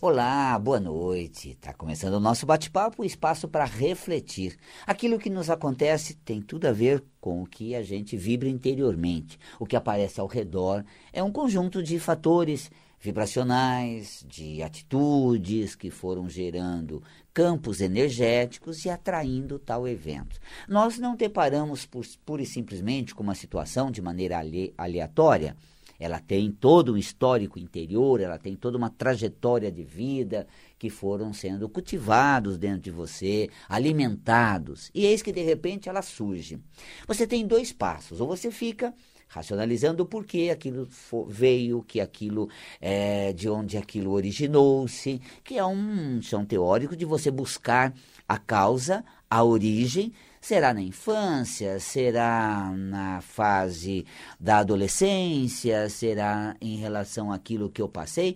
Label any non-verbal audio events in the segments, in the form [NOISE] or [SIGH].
Olá, boa noite. Está começando o nosso bate-papo, espaço para refletir. Aquilo que nos acontece tem tudo a ver com o que a gente vibra interiormente. O que aparece ao redor é um conjunto de fatores vibracionais, de atitudes que foram gerando campos energéticos e atraindo tal evento. Nós não deparamos por, pura e simplesmente com uma situação de maneira aleatória ela tem todo um histórico interior, ela tem toda uma trajetória de vida que foram sendo cultivados dentro de você, alimentados. E eis que de repente ela surge. Você tem dois passos, ou você fica racionalizando o porquê aquilo veio, que aquilo é, de onde aquilo originou-se, que é um chão teórico de você buscar a causa, a origem Será na infância? Será na fase da adolescência? Será em relação àquilo que eu passei?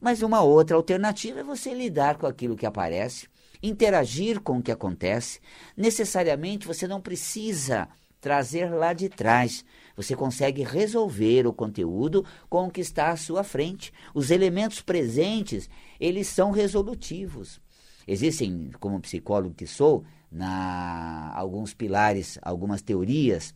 Mas uma outra alternativa é você lidar com aquilo que aparece, interagir com o que acontece. Necessariamente você não precisa trazer lá de trás. Você consegue resolver o conteúdo com o que está à sua frente. Os elementos presentes, eles são resolutivos. Existem, como psicólogo que sou, na alguns pilares, algumas teorias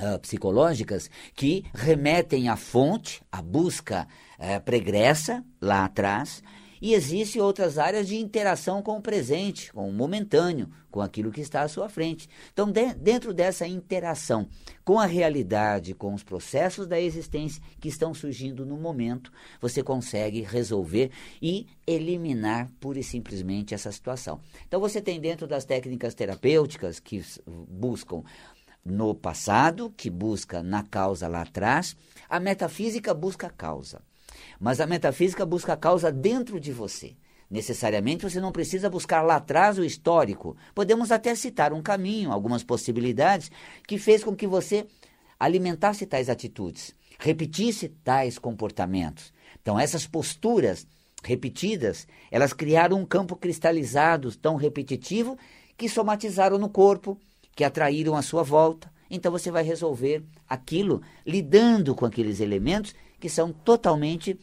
uh, psicológicas que remetem à fonte, à busca uh, pregressa lá atrás, e existem outras áreas de interação com o presente, com o momentâneo, com aquilo que está à sua frente. Então, de, dentro dessa interação com a realidade, com os processos da existência que estão surgindo no momento, você consegue resolver e eliminar pura e simplesmente essa situação. Então, você tem dentro das técnicas terapêuticas que buscam no passado, que busca na causa lá atrás, a metafísica busca a causa. Mas a metafísica busca a causa dentro de você. Necessariamente você não precisa buscar lá atrás o histórico. Podemos até citar um caminho, algumas possibilidades que fez com que você alimentasse tais atitudes, repetisse tais comportamentos. Então, essas posturas repetidas, elas criaram um campo cristalizado tão repetitivo que somatizaram no corpo, que atraíram à sua volta. Então você vai resolver aquilo lidando com aqueles elementos que são totalmente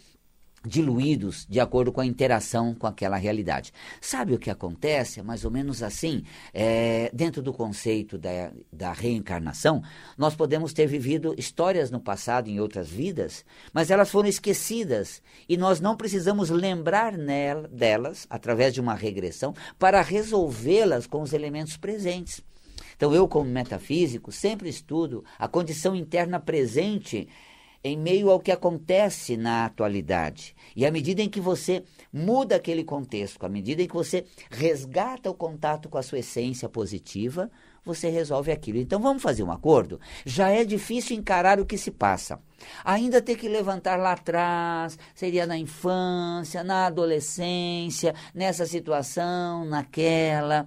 diluídos de acordo com a interação com aquela realidade. Sabe o que acontece? É mais ou menos assim, é, dentro do conceito da, da reencarnação, nós podemos ter vivido histórias no passado, em outras vidas, mas elas foram esquecidas e nós não precisamos lembrar nela, delas, através de uma regressão, para resolvê-las com os elementos presentes. Então, eu, como metafísico, sempre estudo a condição interna presente em meio ao que acontece na atualidade. E à medida em que você muda aquele contexto, à medida em que você resgata o contato com a sua essência positiva, você resolve aquilo. Então vamos fazer um acordo? Já é difícil encarar o que se passa. Ainda ter que levantar lá atrás, seria na infância, na adolescência, nessa situação, naquela,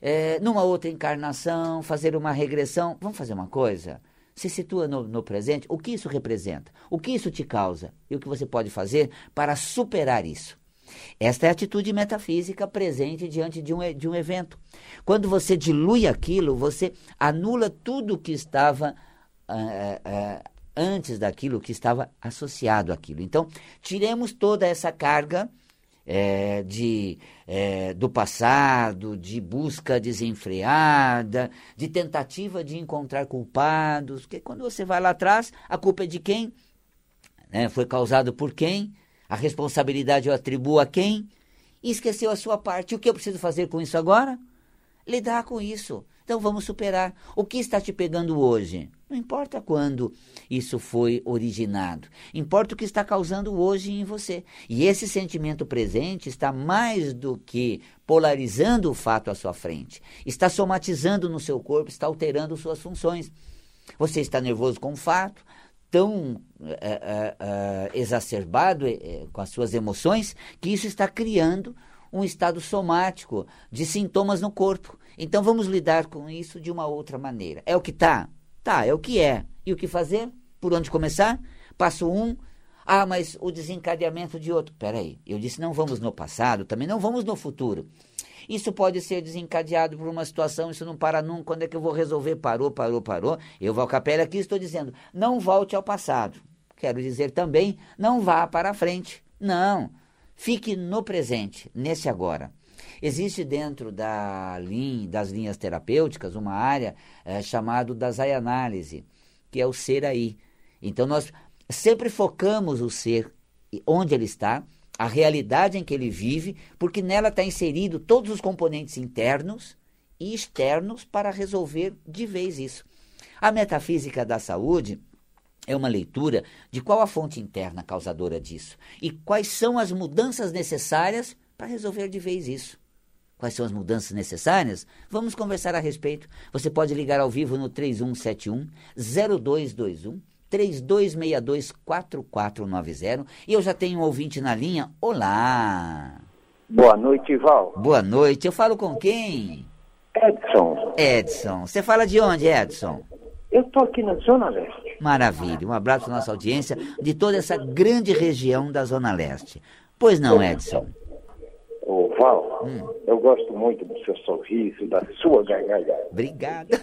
é, numa outra encarnação, fazer uma regressão. Vamos fazer uma coisa? Se situa no, no, presente, o que isso representa, o que isso te causa e o que você pode fazer para superar isso. Esta é a atitude metafísica presente diante de um, de um evento. Quando você dilui aquilo, você anula tudo que estava uh, uh, antes daquilo, que estava associado àquilo. Então, tiremos toda essa carga é, de, é, do passado, de busca desenfreada, de tentativa de encontrar culpados. Porque quando você vai lá atrás, a culpa é de quem? Né? Foi causado por quem? A responsabilidade eu atribuo a quem? E esqueceu a sua parte. O que eu preciso fazer com isso agora? Lidar com isso. Então vamos superar. O que está te pegando hoje? Não importa quando isso foi originado, importa o que está causando hoje em você. E esse sentimento presente está mais do que polarizando o fato à sua frente, está somatizando no seu corpo, está alterando suas funções. Você está nervoso com o fato, tão é, é, exacerbado é, com as suas emoções, que isso está criando um estado somático de sintomas no corpo. Então vamos lidar com isso de uma outra maneira. É o que está? Tá, é o que é. E o que fazer? Por onde começar? Passo um. Ah, mas o desencadeamento de outro. Peraí, eu disse não vamos no passado, também não vamos no futuro. Isso pode ser desencadeado por uma situação, isso não para nunca. Quando é que eu vou resolver? Parou, parou, parou. Eu vou capela aqui estou dizendo, não volte ao passado. Quero dizer também, não vá para a frente. Não. Fique no presente, nesse agora. Existe dentro da linha, das linhas terapêuticas uma área é, chamada da Zayanálise, que é o ser aí. Então nós sempre focamos o ser onde ele está, a realidade em que ele vive, porque nela está inserido todos os componentes internos e externos para resolver de vez isso. A metafísica da saúde é uma leitura de qual a fonte interna causadora disso e quais são as mudanças necessárias para resolver de vez isso. Quais são as mudanças necessárias? Vamos conversar a respeito. Você pode ligar ao vivo no 3171 0221 3262 4490 e eu já tenho um ouvinte na linha. Olá. Boa noite, Val. Boa noite. Eu falo com quem? Edson. Edson. Você fala de onde, Edson? Eu tô aqui na Zona Leste. Maravilha. Um abraço para nossa audiência de toda essa grande região da Zona Leste. Pois não, Edson? Hum. eu gosto muito do seu sorriso, da sua gargalhada. Obrigado. [LAUGHS]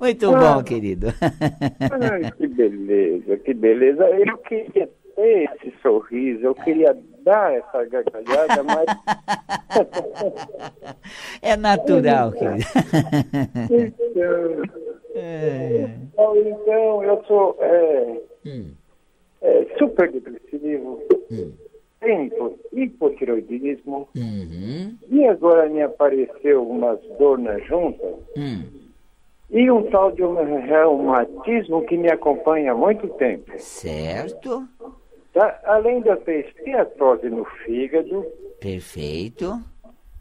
muito bom, ah, querido. Ai, que beleza, que beleza. Eu queria ter esse sorriso, eu queria dar essa gargalhada, mas. [LAUGHS] é natural, querido. então, é. então, eu sou é, hum. é, super depressivo. Hum tem hipotiroidismo. Uhum. E agora me apareceu umas dor na junta. Uhum. E um tal de um reumatismo que me acompanha há muito tempo. Certo. Tá? Além de eu ter esteatose no fígado. Perfeito.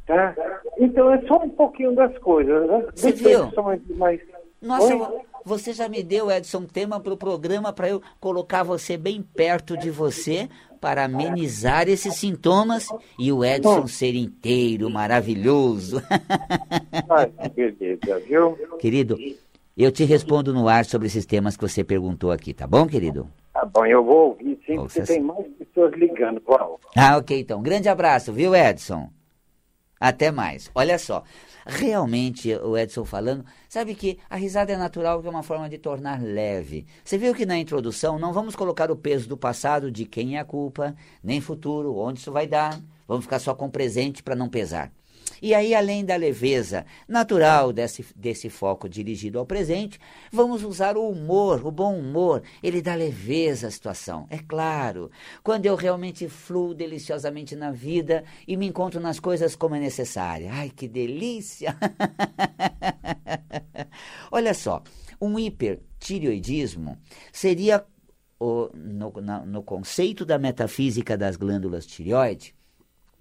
Tá? Então é só um pouquinho das coisas, né? Você viu? Mais... Nossa, Oi? você já me deu, Edson, tema para o programa para eu colocar você bem perto de você para amenizar esses sintomas e o Edson ser inteiro, maravilhoso. Ai, que beleza, viu? Querido, eu te respondo no ar sobre esses temas que você perguntou aqui, tá bom, querido? Tá bom, eu vou ouvir sim, porque tem mais pessoas ligando, Paulo. Ah, ok, então. Grande abraço, viu, Edson? Até mais. Olha só, realmente, o Edson falando, sabe que a risada é natural, que é uma forma de tornar leve. Você viu que na introdução não vamos colocar o peso do passado, de quem é a culpa, nem futuro, onde isso vai dar. Vamos ficar só com o presente para não pesar. E aí, além da leveza natural desse, desse foco dirigido ao presente, vamos usar o humor, o bom humor. Ele dá leveza à situação. É claro, quando eu realmente fluo deliciosamente na vida e me encontro nas coisas como é necessário. Ai, que delícia! [LAUGHS] Olha só, um hipertireoidismo seria, no, no conceito da metafísica das glândulas tireoide,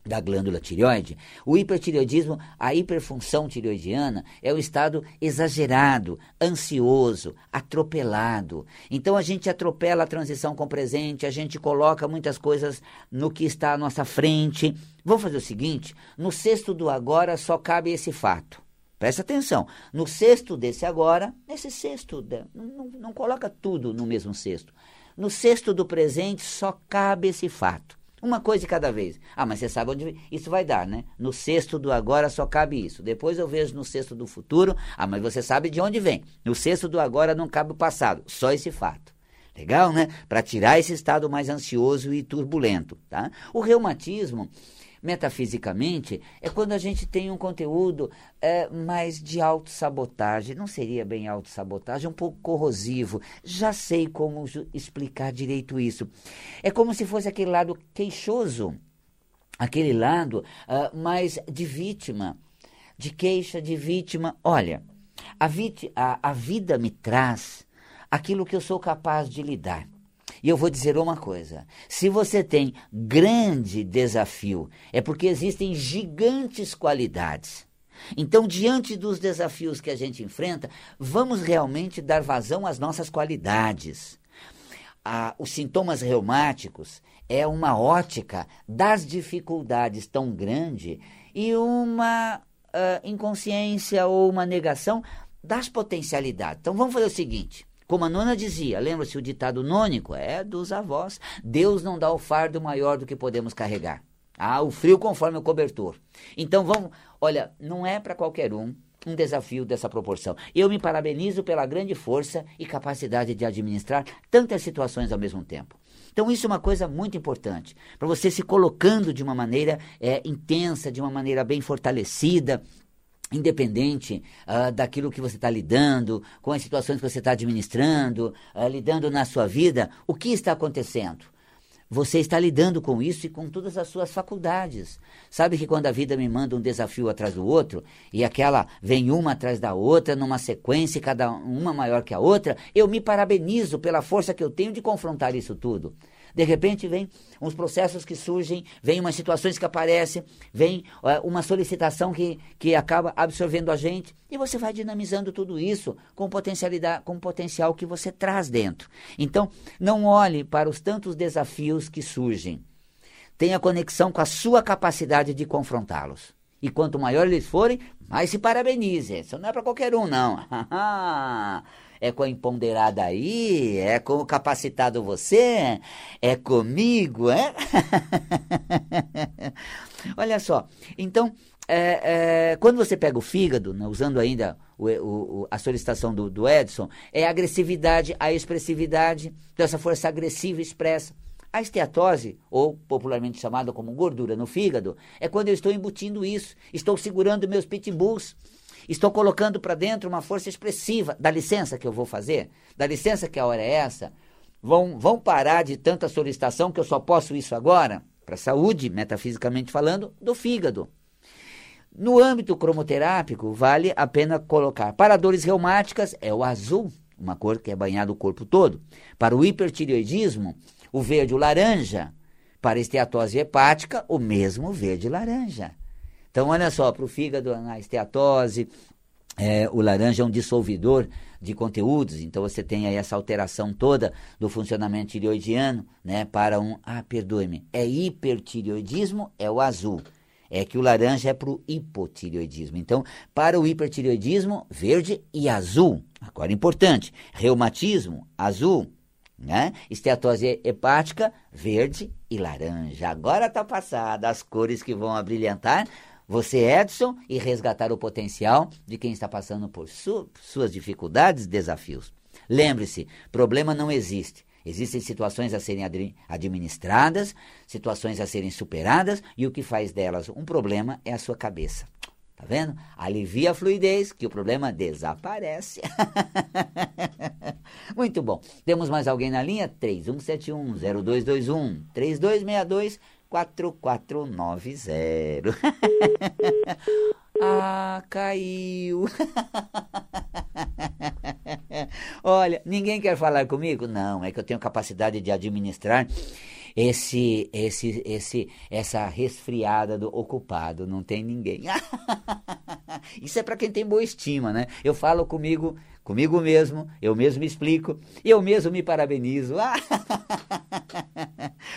da glândula tireoide, o hipertireoidismo, a hiperfunção tireoidiana, é o estado exagerado, ansioso, atropelado. Então a gente atropela a transição com o presente, a gente coloca muitas coisas no que está à nossa frente. Vamos fazer o seguinte: no cesto do agora só cabe esse fato. Presta atenção. No cesto desse agora, nesse cesto, não, não, não coloca tudo no mesmo cesto. No cesto do presente só cabe esse fato. Uma coisa de cada vez. Ah, mas você sabe onde isso vai dar, né? No cesto do agora só cabe isso. Depois eu vejo no cesto do futuro. Ah, mas você sabe de onde vem. No cesto do agora não cabe o passado, só esse fato. Legal, né? Para tirar esse estado mais ansioso e turbulento, tá? O reumatismo metafisicamente, é quando a gente tem um conteúdo é, mais de autossabotagem. Não seria bem autossabotagem, é um pouco corrosivo. Já sei como explicar direito isso. É como se fosse aquele lado queixoso, aquele lado uh, mais de vítima, de queixa, de vítima. Olha, a, a, a vida me traz aquilo que eu sou capaz de lidar. E eu vou dizer uma coisa: se você tem grande desafio, é porque existem gigantes qualidades. Então, diante dos desafios que a gente enfrenta, vamos realmente dar vazão às nossas qualidades. Ah, os sintomas reumáticos é uma ótica das dificuldades tão grande e uma uh, inconsciência ou uma negação das potencialidades. Então, vamos fazer o seguinte: como a nona dizia, lembra-se o ditado nônico? É dos avós. Deus não dá o fardo maior do que podemos carregar. Ah, o frio conforme o cobertor. Então vamos, olha, não é para qualquer um um desafio dessa proporção. Eu me parabenizo pela grande força e capacidade de administrar tantas situações ao mesmo tempo. Então isso é uma coisa muito importante, para você se colocando de uma maneira é, intensa, de uma maneira bem fortalecida, independente uh, daquilo que você está lidando, com as situações que você está administrando, uh, lidando na sua vida, o que está acontecendo? Você está lidando com isso e com todas as suas faculdades. Sabe que quando a vida me manda um desafio atrás do outro, e aquela vem uma atrás da outra, numa sequência, cada uma maior que a outra, eu me parabenizo pela força que eu tenho de confrontar isso tudo. De repente vem uns processos que surgem, vem umas situações que aparecem, vem uh, uma solicitação que, que acaba absorvendo a gente e você vai dinamizando tudo isso com potencialidade, com o potencial que você traz dentro. Então, não olhe para os tantos desafios que surgem. Tenha conexão com a sua capacidade de confrontá-los. E quanto maior eles forem, mais se parabenize. Isso não é para qualquer um, não. [LAUGHS] é com a empoderada aí, é com o capacitado você, é comigo, é? [LAUGHS] Olha só, então, é, é, quando você pega o fígado, né, usando ainda o, o, a solicitação do, do Edson, é a agressividade, a expressividade, então essa força agressiva expressa. A esteatose, ou popularmente chamada como gordura no fígado, é quando eu estou embutindo isso, estou segurando meus pitbulls, Estou colocando para dentro uma força expressiva. Dá licença que eu vou fazer? Dá licença que a hora é essa? Vão, vão parar de tanta solicitação que eu só posso isso agora? Para a saúde, metafisicamente falando, do fígado. No âmbito cromoterápico, vale a pena colocar. Para dores reumáticas, é o azul, uma cor que é banhada o corpo todo. Para o hipertireoidismo, o verde o laranja. Para esteatose hepática, o mesmo verde laranja. Então, olha só, para o fígado, a esteatose, é, o laranja é um dissolvidor de conteúdos, então você tem aí essa alteração toda do funcionamento tireoidiano, né, para um, ah, perdoe-me, é hipertireoidismo, é o azul. É que o laranja é para o hipotireoidismo. Então, para o hipertireoidismo, verde e azul. Agora, importante, reumatismo, azul, né? Esteatose hepática, verde e laranja. Agora está passada as cores que vão abrilhantar você, Edson, e resgatar o potencial de quem está passando por su suas dificuldades e desafios. Lembre-se, problema não existe. Existem situações a serem administradas, situações a serem superadas, e o que faz delas um problema é a sua cabeça. Tá vendo? Alivia a fluidez, que o problema desaparece. [LAUGHS] Muito bom. Temos mais alguém na linha? 3171-0221, 3262 4490. [LAUGHS] ah, caiu. [LAUGHS] Olha, ninguém quer falar comigo? Não, é que eu tenho capacidade de administrar esse, esse, esse, essa resfriada do ocupado. Não tem ninguém. [LAUGHS] Isso é para quem tem boa estima, né? Eu falo comigo, comigo mesmo, eu mesmo explico, eu mesmo me parabenizo.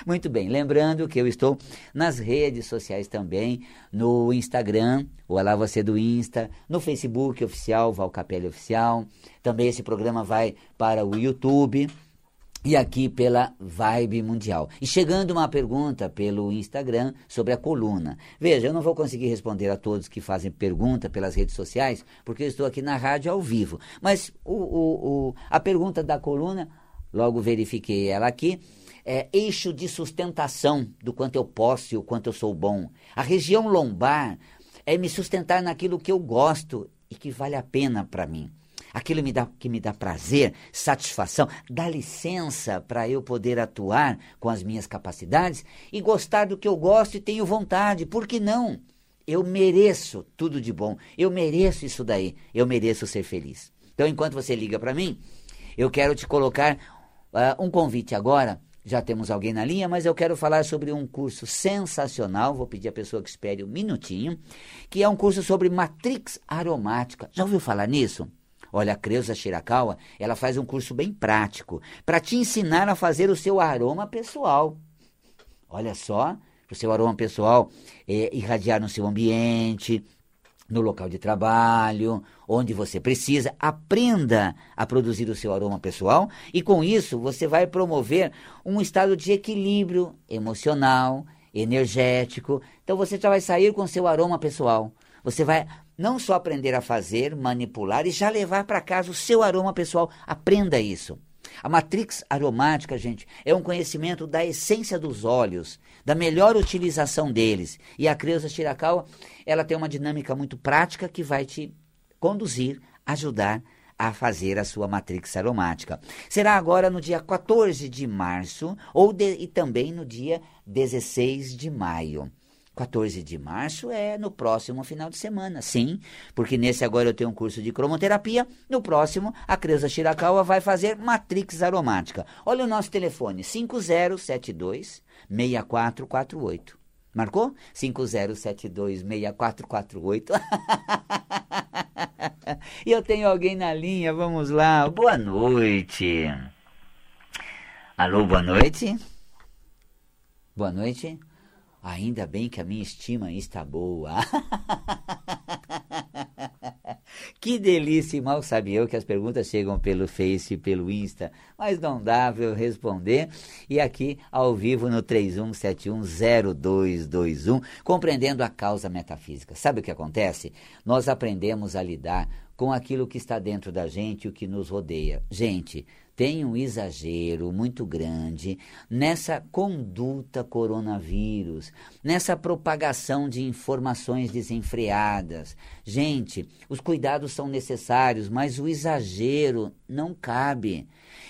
Muito bem, lembrando que eu estou nas redes sociais também, no Instagram, ou lá você do Insta, no Facebook oficial, Valcapelli Oficial. Também esse programa vai para o YouTube e aqui pela Vibe Mundial. E chegando uma pergunta pelo Instagram sobre a coluna. Veja, eu não vou conseguir responder a todos que fazem pergunta pelas redes sociais, porque eu estou aqui na rádio ao vivo. Mas o, o, o, a pergunta da coluna, logo verifiquei ela aqui, é eixo de sustentação do quanto eu posso e o quanto eu sou bom. A região lombar é me sustentar naquilo que eu gosto e que vale a pena para mim aquilo me dá, que me dá prazer, satisfação, dá licença para eu poder atuar com as minhas capacidades e gostar do que eu gosto e tenho vontade. Por que não? Eu mereço tudo de bom, eu mereço isso daí, eu mereço ser feliz. Então, enquanto você liga para mim, eu quero te colocar uh, um convite agora. Já temos alguém na linha, mas eu quero falar sobre um curso sensacional. Vou pedir à pessoa que espere um minutinho, que é um curso sobre matrix aromática. Já ouviu falar nisso? Olha, a Creuza Shirakawa, ela faz um curso bem prático para te ensinar a fazer o seu aroma pessoal. Olha só, o seu aroma pessoal é, irradiar no seu ambiente, no local de trabalho, onde você precisa, aprenda a produzir o seu aroma pessoal e com isso você vai promover um estado de equilíbrio emocional, energético. Então você já vai sair com o seu aroma pessoal. Você vai não só aprender a fazer, manipular e já levar para casa o seu aroma pessoal. Aprenda isso. A matrix aromática, gente, é um conhecimento da essência dos óleos, da melhor utilização deles. E a Creusa Shirakawa, ela tem uma dinâmica muito prática que vai te conduzir, ajudar a fazer a sua matrix aromática. Será agora no dia 14 de março ou de, e também no dia 16 de maio. 14 de março é no próximo final de semana, sim, porque nesse agora eu tenho um curso de cromoterapia, no próximo a Creuza Shirakawa vai fazer matrix aromática. Olha o nosso telefone, 5072 6448. Marcou? 5072 6448. [LAUGHS] e eu tenho alguém na linha, vamos lá. Boa noite. Alô, boa noite. Boa noite. Ainda bem que a minha estima está boa. [LAUGHS] que delícia! Mal sabia eu que as perguntas chegam pelo Face e pelo Insta, mas não dá para eu responder. E aqui, ao vivo, no 31710221, compreendendo a causa metafísica. Sabe o que acontece? Nós aprendemos a lidar com aquilo que está dentro da gente o que nos rodeia. Gente, tem um exagero muito grande nessa conduta coronavírus, nessa propagação de informações desenfreadas. Gente, os cuidados são necessários, mas o exagero não cabe.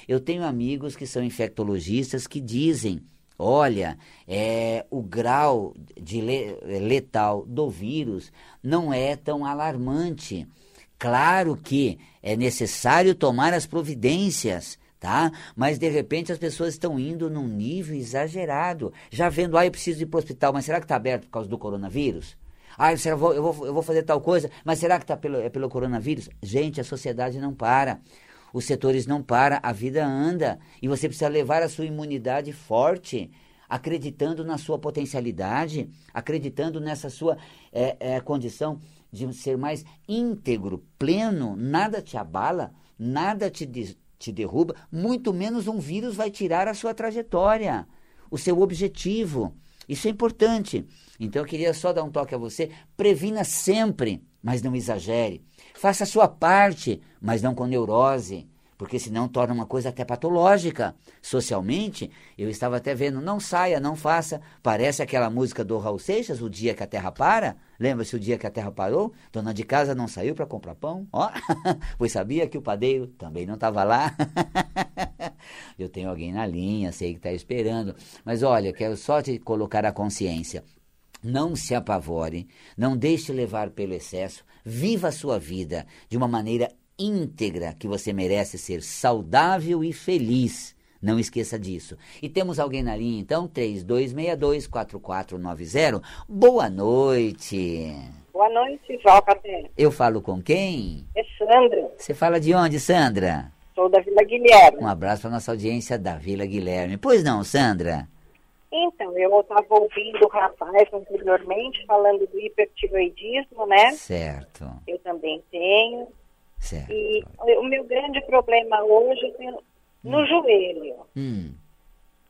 Eu tenho amigos que são infectologistas que dizem Olha, é, o grau de letal do vírus não é tão alarmante. Claro que é necessário tomar as providências, tá? Mas de repente as pessoas estão indo num nível exagerado, já vendo, ah, eu preciso ir para o hospital, mas será que está aberto por causa do coronavírus? Ah, eu vou, eu vou, eu vou fazer tal coisa, mas será que tá pelo, é pelo coronavírus? Gente, a sociedade não para. Os setores não param, a vida anda. E você precisa levar a sua imunidade forte, acreditando na sua potencialidade, acreditando nessa sua é, é, condição de ser mais íntegro, pleno, nada te abala, nada te, de, te derruba, muito menos um vírus vai tirar a sua trajetória, o seu objetivo. Isso é importante. Então eu queria só dar um toque a você. Previna sempre, mas não exagere. Faça a sua parte, mas não com neurose porque senão torna uma coisa até patológica. Socialmente, eu estava até vendo, não saia, não faça. Parece aquela música do Raul Seixas, O Dia que a Terra Para. Lembra-se o dia que a Terra parou? Dona de casa não saiu para comprar pão? Ó, [LAUGHS] pois sabia que o padeiro também não estava lá. [LAUGHS] eu tenho alguém na linha, sei que está esperando. Mas olha, quero só te colocar a consciência. Não se apavore, não deixe levar pelo excesso, viva a sua vida de uma maneira íntegra que você merece ser saudável e feliz. Não esqueça disso. E temos alguém na linha, então, 3262-4490. Boa noite. Boa noite, Jocate. Eu falo com quem? É Sandra. Você fala de onde, Sandra? Sou da Vila Guilherme. Um abraço para nossa audiência da Vila Guilherme. Pois não, Sandra? Então, eu estava ouvindo o rapaz anteriormente falando do hipertiroidismo, né? Certo. Eu também tenho. Certo. E o meu grande problema hoje é no hum. joelho. Hum.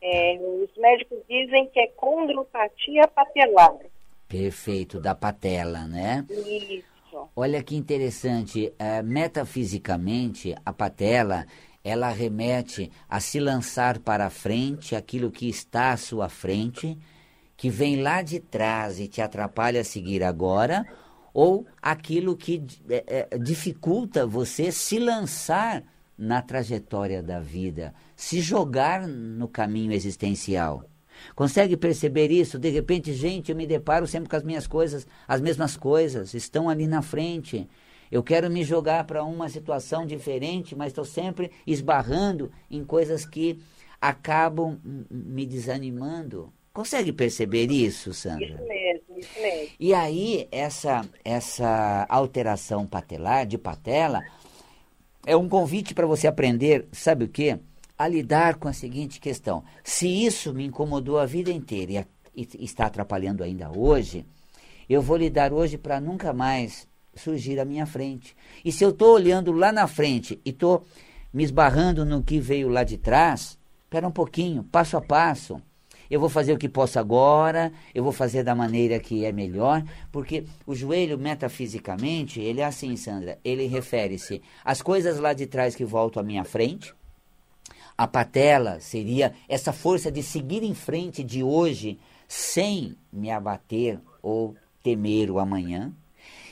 É, os médicos dizem que é condropatia patelar. Perfeito, da patela, né? Isso. Olha que interessante, é, metafisicamente, a patela, ela remete a se lançar para a frente aquilo que está à sua frente, que vem lá de trás e te atrapalha a seguir agora, ou aquilo que é, é, dificulta você se lançar na trajetória da vida, se jogar no caminho existencial. Consegue perceber isso? De repente, gente, eu me deparo sempre com as minhas coisas, as mesmas coisas, estão ali na frente. Eu quero me jogar para uma situação diferente, mas estou sempre esbarrando em coisas que acabam me desanimando. Consegue perceber isso, Sandra? Isso mesmo. E aí, essa, essa alteração patelar, de patela, é um convite para você aprender, sabe o quê? A lidar com a seguinte questão. Se isso me incomodou a vida inteira e, e está atrapalhando ainda hoje, eu vou lidar hoje para nunca mais surgir à minha frente. E se eu estou olhando lá na frente e estou me esbarrando no que veio lá de trás, espera um pouquinho, passo a passo eu vou fazer o que posso agora, eu vou fazer da maneira que é melhor, porque o joelho metafisicamente, ele é assim, Sandra, ele refere-se às coisas lá de trás que voltam à minha frente, A patela seria essa força de seguir em frente de hoje sem me abater ou temer o amanhã.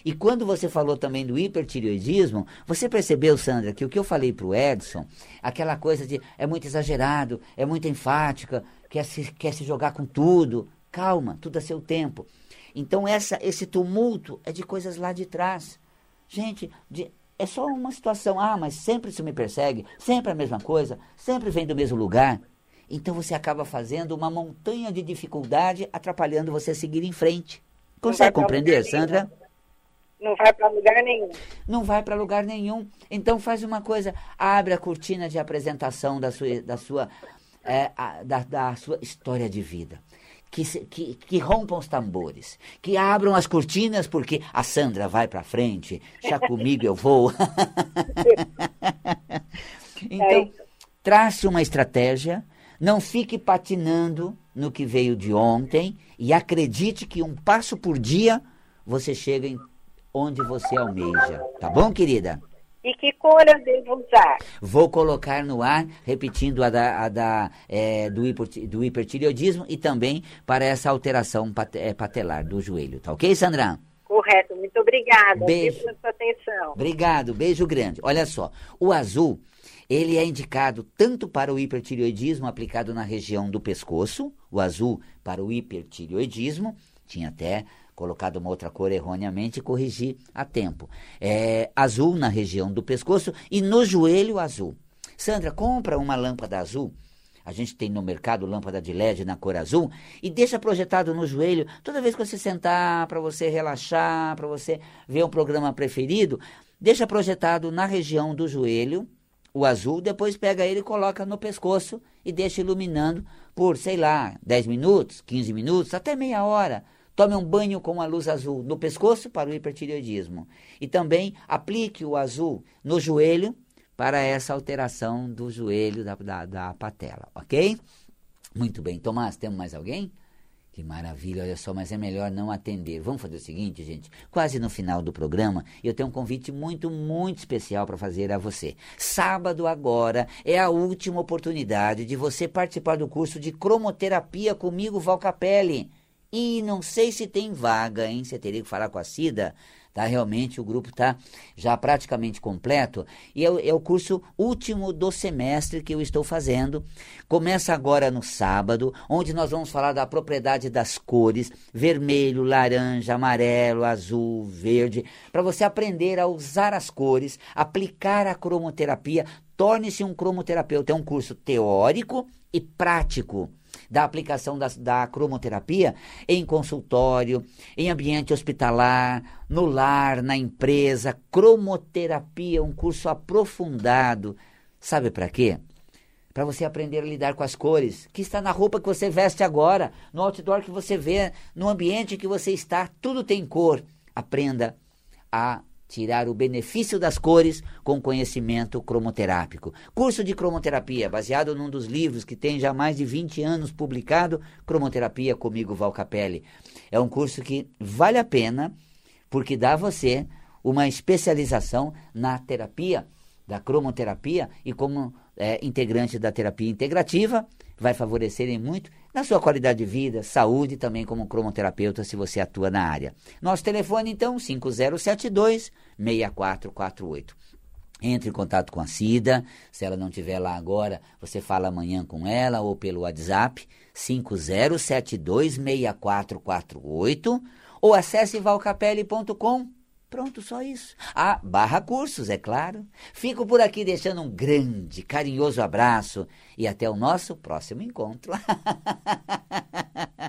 E quando você falou também do hipertireoidismo, você percebeu, Sandra, que o que eu falei para o Edson, aquela coisa de é muito exagerado, é muito enfática, quer se, quer se jogar com tudo. Calma, tudo a seu tempo. Então essa, esse tumulto é de coisas lá de trás. Gente, de, é só uma situação. Ah, mas sempre isso me persegue, sempre a mesma coisa, sempre vem do mesmo lugar. Então você acaba fazendo uma montanha de dificuldade atrapalhando você a seguir em frente. Consegue compreender, Sandra? Não vai para lugar nenhum. Não vai para lugar nenhum. Então faz uma coisa, abre a cortina de apresentação da sua, da sua, é, a, da, da sua história de vida que, que, que rompam os tambores, que abram as cortinas, porque a Sandra vai para frente, já comigo eu vou. [LAUGHS] então, é trace uma estratégia, não fique patinando no que veio de ontem e acredite que um passo por dia você chega onde você almeja. Tá bom, querida? E que cor eu devo usar? Vou colocar no ar, repetindo a da, a da é, do, do hipertireoidismo e também para essa alteração pat, é, patelar do joelho. Tá ok, Sandra? Correto, muito obrigada beijo. pela sua atenção. Obrigado, beijo grande. Olha só, o azul, ele é indicado tanto para o hipertireoidismo aplicado na região do pescoço, o azul para o hipertireoidismo, tinha até colocado uma outra cor erroneamente e corrigir a tempo. É, azul na região do pescoço e no joelho azul. Sandra, compra uma lâmpada azul. A gente tem no mercado lâmpada de LED na cor azul e deixa projetado no joelho toda vez que você sentar, para você relaxar, para você ver um programa preferido, deixa projetado na região do joelho o azul, depois pega ele e coloca no pescoço e deixa iluminando por, sei lá, 10 minutos, 15 minutos, até meia hora. Tome um banho com a luz azul no pescoço para o hipertireoidismo. E também aplique o azul no joelho para essa alteração do joelho da, da, da patela, ok? Muito bem. Tomás, temos mais alguém? Que maravilha, olha só, mas é melhor não atender. Vamos fazer o seguinte, gente. Quase no final do programa, eu tenho um convite muito, muito especial para fazer a você. Sábado agora é a última oportunidade de você participar do curso de cromoterapia comigo, Val Capelli. E não sei se tem vaga, hein? Você teria que falar com a Cida. Tá, realmente o grupo está já praticamente completo e é, é, o curso último do semestre que eu estou fazendo. Começa agora no sábado, onde nós vamos falar da propriedade das cores vermelho, laranja, amarelo, azul, verde, para você aprender a usar as cores, aplicar a cromoterapia, torne-se um cromoterapeuta. É um curso teórico e prático da aplicação da, da cromoterapia em consultório, em ambiente hospitalar, no lar, na empresa. Cromoterapia, um curso aprofundado. Sabe para quê? Para você aprender a lidar com as cores, que está na roupa que você veste agora, no outdoor que você vê, no ambiente que você está, tudo tem cor. Aprenda a tirar o benefício das cores com conhecimento cromoterápico. Curso de cromoterapia, baseado num dos livros que tem já mais de 20 anos publicado, Cromoterapia comigo, Val Capelli. É um curso que vale a pena, porque dá a você uma especialização na terapia, da cromoterapia, e como é, integrante da terapia integrativa, vai favorecerem muito na sua qualidade de vida, saúde também como cromoterapeuta, se você atua na área. Nosso telefone, então, 5072-6448. Entre em contato com a Cida, se ela não estiver lá agora, você fala amanhã com ela ou pelo WhatsApp 5072-6448 ou acesse valcapelli.com Pronto, só isso. Ah, barra cursos, é claro. Fico por aqui deixando um grande, carinhoso abraço e até o nosso próximo encontro. [LAUGHS]